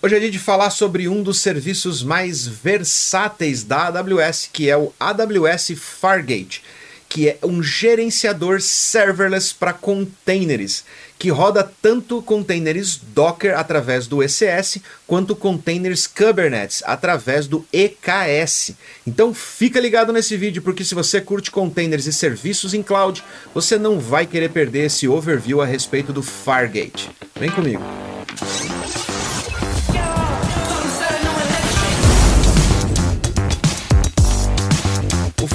Hoje é dia de falar sobre um dos serviços mais versáteis da AWS, que é o AWS Fargate, que é um gerenciador serverless para containers, que roda tanto containers Docker através do ECS, quanto containers Kubernetes através do EKS. Então fica ligado nesse vídeo, porque se você curte containers e serviços em cloud, você não vai querer perder esse overview a respeito do Fargate. Vem comigo.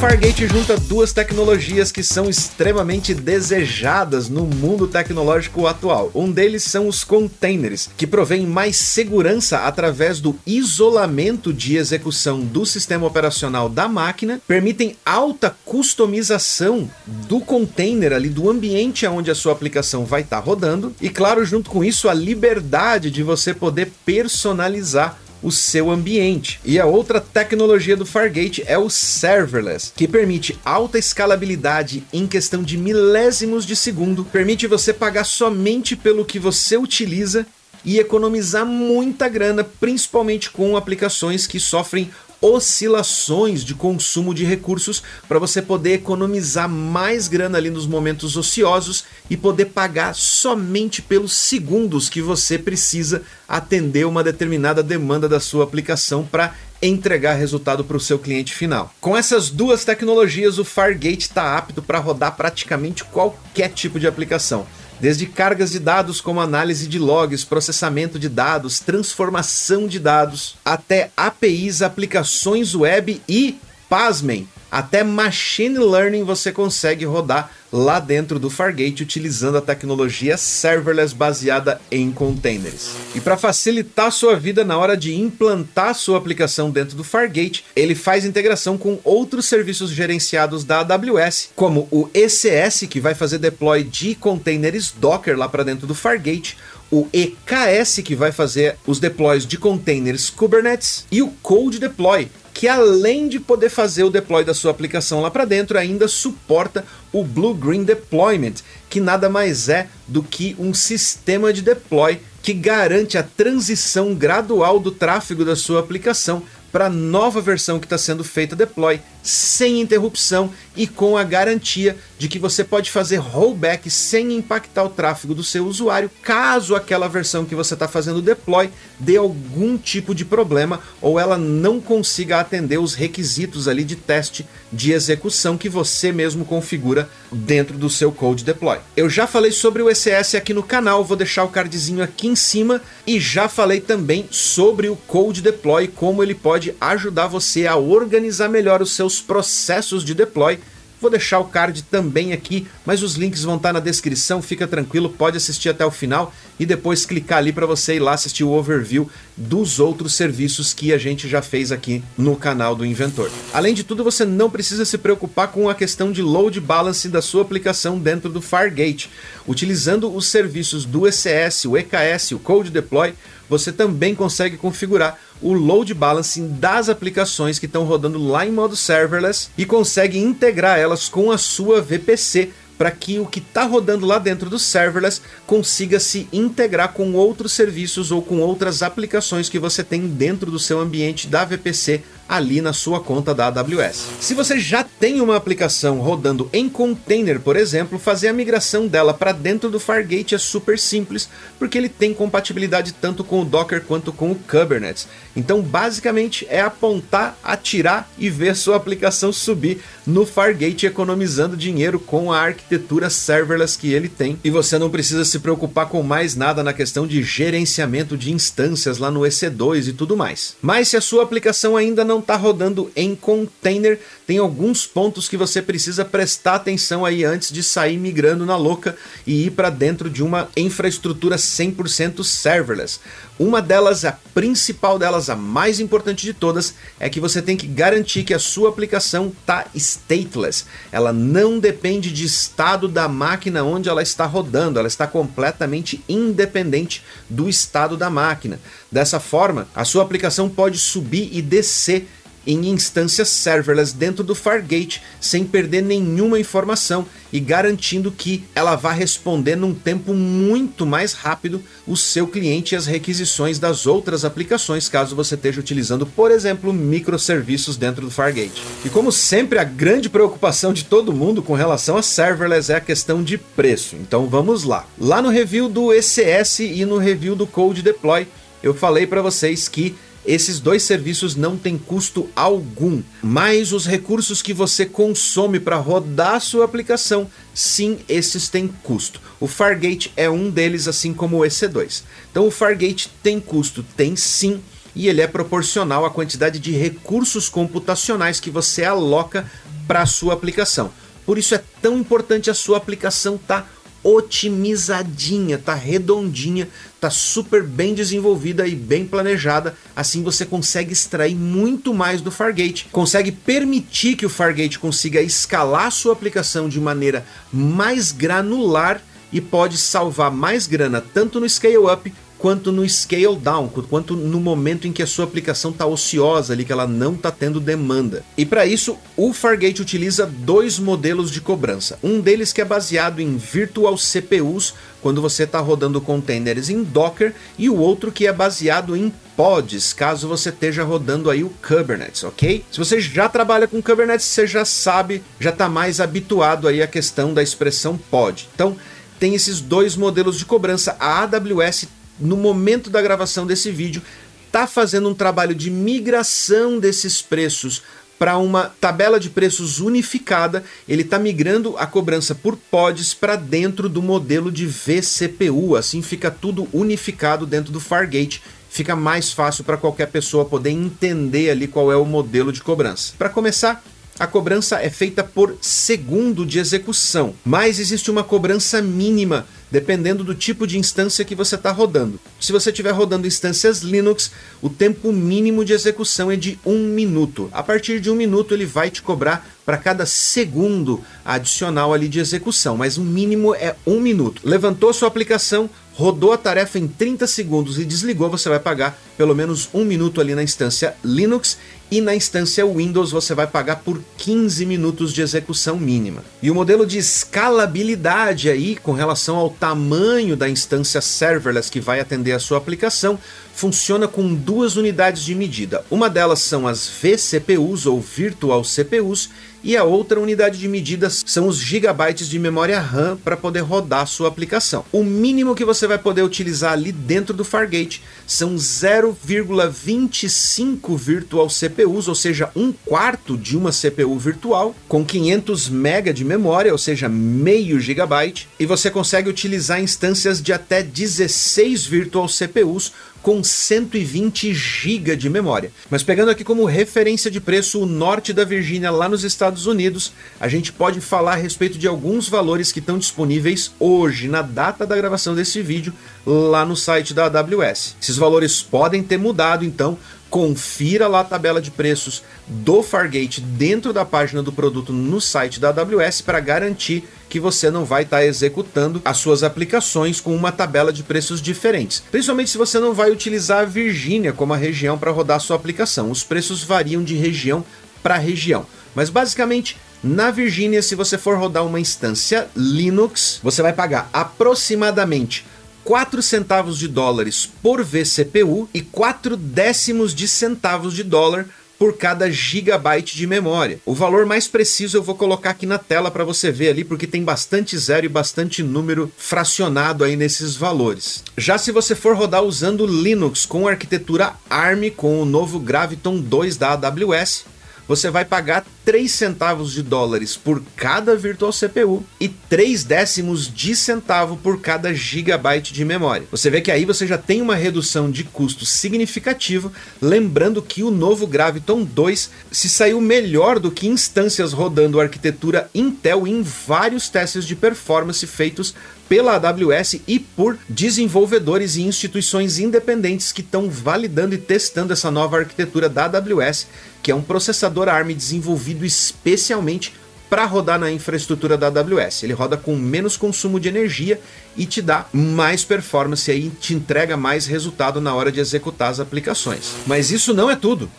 Fargate junta duas tecnologias que são extremamente desejadas no mundo tecnológico atual. Um deles são os containers, que provém mais segurança através do isolamento de execução do sistema operacional da máquina, permitem alta customização do container ali, do ambiente onde a sua aplicação vai estar tá rodando, e claro, junto com isso, a liberdade de você poder personalizar o seu ambiente. E a outra tecnologia do Fargate é o serverless, que permite alta escalabilidade em questão de milésimos de segundo, permite você pagar somente pelo que você utiliza e economizar muita grana, principalmente com aplicações que sofrem oscilações de consumo de recursos para você poder economizar mais grana ali nos momentos ociosos e poder pagar somente pelos segundos que você precisa atender uma determinada demanda da sua aplicação para entregar resultado para o seu cliente final. Com essas duas tecnologias, o Fargate está apto para rodar praticamente qualquer tipo de aplicação desde cargas de dados como análise de logs, processamento de dados, transformação de dados, até APIs, aplicações web e, pasmem, até machine learning você consegue rodar lá dentro do Fargate utilizando a tecnologia serverless baseada em containers. E para facilitar sua vida na hora de implantar sua aplicação dentro do Fargate, ele faz integração com outros serviços gerenciados da AWS, como o ECS, que vai fazer deploy de containers Docker lá para dentro do Fargate, o EKS, que vai fazer os deploys de containers Kubernetes, e o Code Deploy, que além de poder fazer o deploy da sua aplicação lá para dentro, ainda suporta o Blue Green Deployment, que nada mais é do que um sistema de deploy que garante a transição gradual do tráfego da sua aplicação para a nova versão que está sendo feita deploy sem interrupção e com a garantia de que você pode fazer rollback sem impactar o tráfego do seu usuário, caso aquela versão que você está fazendo deploy dê algum tipo de problema ou ela não consiga atender os requisitos ali de teste de execução que você mesmo configura dentro do seu code deploy. Eu já falei sobre o ECS aqui no canal, vou deixar o cardzinho aqui em cima e já falei também sobre o code deploy, como ele pode ajudar você a organizar melhor os seus processos de deploy Vou deixar o card também aqui, mas os links vão estar na descrição, fica tranquilo, pode assistir até o final e depois clicar ali para você ir lá assistir o overview dos outros serviços que a gente já fez aqui no canal do Inventor. Além de tudo, você não precisa se preocupar com a questão de load balance da sua aplicação dentro do Fargate. Utilizando os serviços do ECS, o EKS, o Code Deploy, você também consegue configurar o load balancing das aplicações que estão rodando lá em modo serverless e consegue integrar elas com a sua VPC para que o que está rodando lá dentro do serverless consiga se integrar com outros serviços ou com outras aplicações que você tem dentro do seu ambiente da VPC ali na sua conta da AWS. Se você já tem uma aplicação rodando em container, por exemplo, fazer a migração dela para dentro do Fargate é super simples, porque ele tem compatibilidade tanto com o Docker quanto com o Kubernetes. Então, basicamente, é apontar, atirar e ver sua aplicação subir no Fargate, economizando dinheiro com a arquitetura serverless que ele tem. E você não precisa se preocupar com mais nada na questão de gerenciamento de instâncias lá no EC2 e tudo mais. Mas se a sua aplicação ainda não está rodando em container, tem alguns pontos que você precisa prestar atenção aí antes de sair migrando na louca e ir para dentro de uma infraestrutura 100% serverless. Uma delas, a principal delas, a mais importante de todas, é que você tem que garantir que a sua aplicação está stateless. Ela não depende de estado da máquina onde ela está rodando, ela está completamente independente do estado da máquina. Dessa forma, a sua aplicação pode subir e descer em instâncias serverless dentro do Fargate sem perder nenhuma informação e garantindo que ela vá responder num tempo muito mais rápido o seu cliente e as requisições das outras aplicações, caso você esteja utilizando, por exemplo, microserviços dentro do Fargate. E como sempre, a grande preocupação de todo mundo com relação a serverless é a questão de preço. Então vamos lá. Lá no review do ECS e no review do Code Deploy, eu falei para vocês que esses dois serviços não têm custo algum, mas os recursos que você consome para rodar sua aplicação, sim, esses têm custo. O Fargate é um deles, assim como o EC2. Então o Fargate tem custo, tem sim, e ele é proporcional à quantidade de recursos computacionais que você aloca para a sua aplicação. Por isso é tão importante a sua aplicação estar tá otimizadinha, tá redondinha, tá super bem desenvolvida e bem planejada. Assim você consegue extrair muito mais do Fargate, consegue permitir que o Fargate consiga escalar sua aplicação de maneira mais granular e pode salvar mais grana tanto no scale up quanto no scale down, quanto no momento em que a sua aplicação está ociosa ali, que ela não está tendo demanda. E para isso, o Fargate utiliza dois modelos de cobrança. Um deles que é baseado em virtual CPUs, quando você está rodando containers em Docker, e o outro que é baseado em pods, caso você esteja rodando aí o Kubernetes, ok? Se você já trabalha com Kubernetes, você já sabe, já está mais habituado aí à questão da expressão pod. Então, tem esses dois modelos de cobrança. A AWS no momento da gravação desse vídeo, está fazendo um trabalho de migração desses preços para uma tabela de preços unificada, ele está migrando a cobrança por pods para dentro do modelo de vCPU, assim fica tudo unificado dentro do Fargate, fica mais fácil para qualquer pessoa poder entender ali qual é o modelo de cobrança. Para começar, a cobrança é feita por segundo de execução, mas existe uma cobrança mínima dependendo do tipo de instância que você está rodando. Se você estiver rodando instâncias Linux, o tempo mínimo de execução é de um minuto. A partir de um minuto, ele vai te cobrar para cada segundo adicional ali de execução, mas o mínimo é um minuto. Levantou sua aplicação, rodou a tarefa em 30 segundos e desligou, você vai pagar pelo menos um minuto ali na instância Linux e na instância Windows você vai pagar por 15 minutos de execução mínima. E o modelo de escalabilidade aí com relação ao tamanho da instância serverless que vai atender a sua aplicação funciona com duas unidades de medida. Uma delas são as vCPUs ou Virtual CPUs e a outra unidade de medida são os gigabytes de memória RAM para poder rodar sua aplicação. O mínimo que você vai poder utilizar ali dentro do Fargate são 0,25 Virtual CPUs, ou seja, um quarto de uma CPU virtual, com 500 MB de memória, ou seja, meio gigabyte, e você consegue utilizar instâncias de até 16 Virtual CPUs com 120 GB de memória. Mas pegando aqui como referência de preço o norte da Virgínia lá nos Estados Unidos, a gente pode falar a respeito de alguns valores que estão disponíveis hoje, na data da gravação desse vídeo, lá no site da AWS. Esses valores podem ter mudado, então confira lá a tabela de preços do Fargate dentro da página do produto no site da AWS para garantir que você não vai estar tá executando as suas aplicações com uma tabela de preços diferentes. Principalmente se você não vai utilizar a Virgínia como a região para rodar a sua aplicação. Os preços variam de região para região. Mas basicamente, na Virgínia, se você for rodar uma instância Linux, você vai pagar aproximadamente 4 centavos de dólares por vCPU e 4 décimos de centavos de dólar por cada gigabyte de memória. O valor mais preciso eu vou colocar aqui na tela para você ver ali, porque tem bastante zero e bastante número fracionado aí nesses valores. Já se você for rodar usando Linux com arquitetura ARM com o novo Graviton 2 da AWS, você vai pagar 3 centavos de dólares por cada virtual CPU e 3 décimos de centavo por cada gigabyte de memória. Você vê que aí você já tem uma redução de custo significativa, lembrando que o novo Graviton 2 se saiu melhor do que instâncias rodando arquitetura Intel em vários testes de performance feitos pela AWS e por desenvolvedores e instituições independentes que estão validando e testando essa nova arquitetura da AWS, que é um processador ARM desenvolvido especialmente para rodar na infraestrutura da AWS. Ele roda com menos consumo de energia e te dá mais performance e te entrega mais resultado na hora de executar as aplicações. Mas isso não é tudo.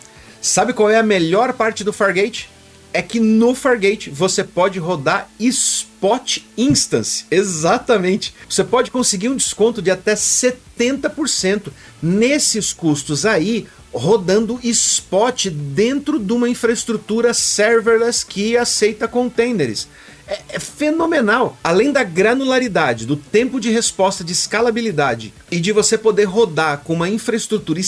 Sabe qual é a melhor parte do Fargate? É que no Fargate você pode rodar Spot Instance. Exatamente. Você pode conseguir um desconto de até 70% nesses custos aí, rodando Spot dentro de uma infraestrutura serverless que aceita containers é, é, fenomenal. Além da granularidade, do tempo de resposta, de escalabilidade e de você poder rodar com uma infraestrutura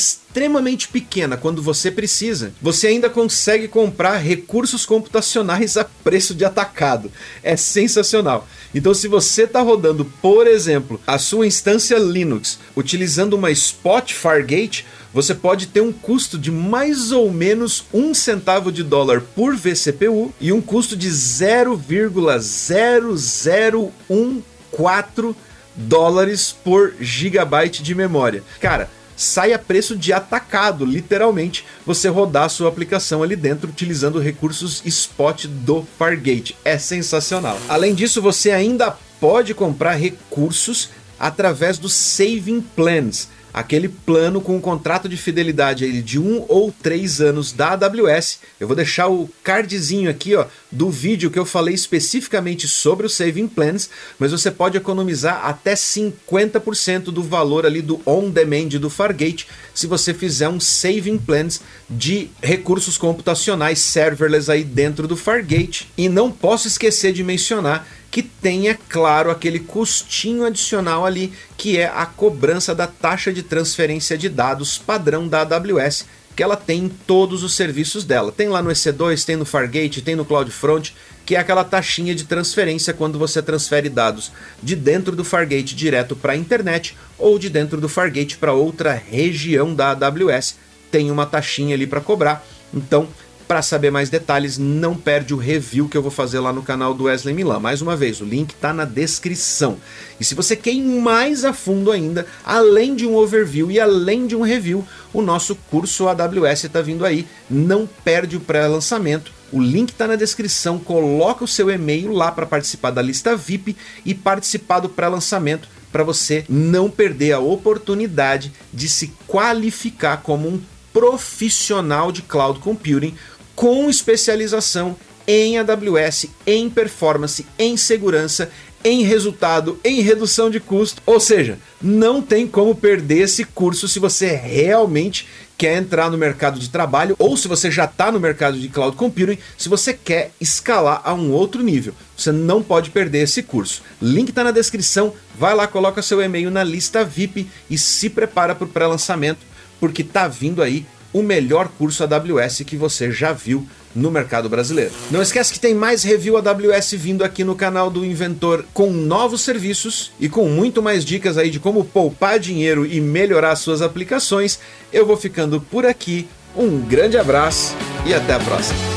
pequena quando você precisa, você ainda consegue comprar recursos computacionais a preço de atacado. É sensacional. Então, se você está rodando, por exemplo, a sua instância Linux utilizando uma Spot Fargate, você pode ter um custo de mais ou menos um centavo de dólar por vCPU e um custo de 0,0014 dólares por gigabyte de memória. Cara, sai a preço de atacado, literalmente, você rodar a sua aplicação ali dentro utilizando recursos Spot do Fargate. É sensacional. Além disso, você ainda pode comprar recursos através dos Saving Plans aquele plano com um contrato de fidelidade de um ou três anos da AWS. Eu vou deixar o cardzinho aqui ó, do vídeo que eu falei especificamente sobre o Saving Plans, mas você pode economizar até 50% do valor ali do on-demand do Fargate se você fizer um Saving Plans de recursos computacionais serverless aí dentro do Fargate. E não posso esquecer de mencionar que tenha, claro, aquele custinho adicional ali, que é a cobrança da taxa de transferência de dados padrão da AWS, que ela tem em todos os serviços dela. Tem lá no EC2, tem no Fargate, tem no CloudFront, que é aquela taxinha de transferência quando você transfere dados de dentro do Fargate direto para a internet ou de dentro do Fargate para outra região da AWS. Tem uma taxinha ali para cobrar. Então, para saber mais detalhes, não perde o review que eu vou fazer lá no canal do Wesley Milan. Mais uma vez, o link está na descrição. E se você quer ir mais a fundo ainda, além de um overview e além de um review, o nosso curso AWS está vindo aí. Não perde o pré-lançamento. O link está na descrição. Coloca o seu e-mail lá para participar da lista VIP e participar do pré-lançamento para você não perder a oportunidade de se qualificar como um profissional de cloud computing com especialização em AWS, em performance, em segurança, em resultado, em redução de custo. Ou seja, não tem como perder esse curso se você realmente quer entrar no mercado de trabalho ou se você já está no mercado de cloud computing, se você quer escalar a um outro nível. Você não pode perder esse curso. Link está na descrição. Vai lá, coloca seu e-mail na lista VIP e se prepara para o pré-lançamento, porque tá vindo aí o melhor curso AWS que você já viu no mercado brasileiro. Não esquece que tem mais review AWS vindo aqui no canal do Inventor com novos serviços e com muito mais dicas aí de como poupar dinheiro e melhorar suas aplicações. Eu vou ficando por aqui. Um grande abraço e até a próxima.